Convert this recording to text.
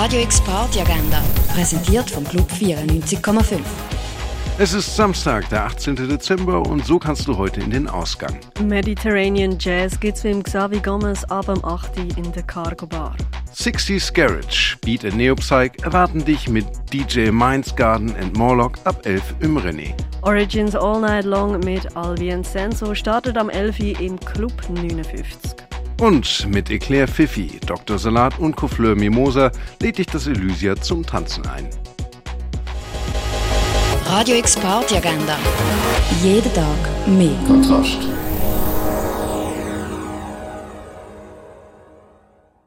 Radio X Party Agenda, präsentiert vom Club 94,5. Es ist Samstag, der 18. Dezember und so kannst du heute in den Ausgang. Mediterranean Jazz gibt's mit Xavi Gomez ab am 8. in der Cargo Bar. 60s Garage, Beat and Neopsych erwarten dich mit DJ Minds Garden and Morlock ab 11 im René. Origins All Night Long mit Alvi and Senso startet am 11. im Club 59. Und mit Eclair Fifi, Dr. Salat und Couffleur Mimosa lädt dich das Elysia zum Tanzen ein. Radio X Party Agenda. Jeden Tag mehr. Kontrast.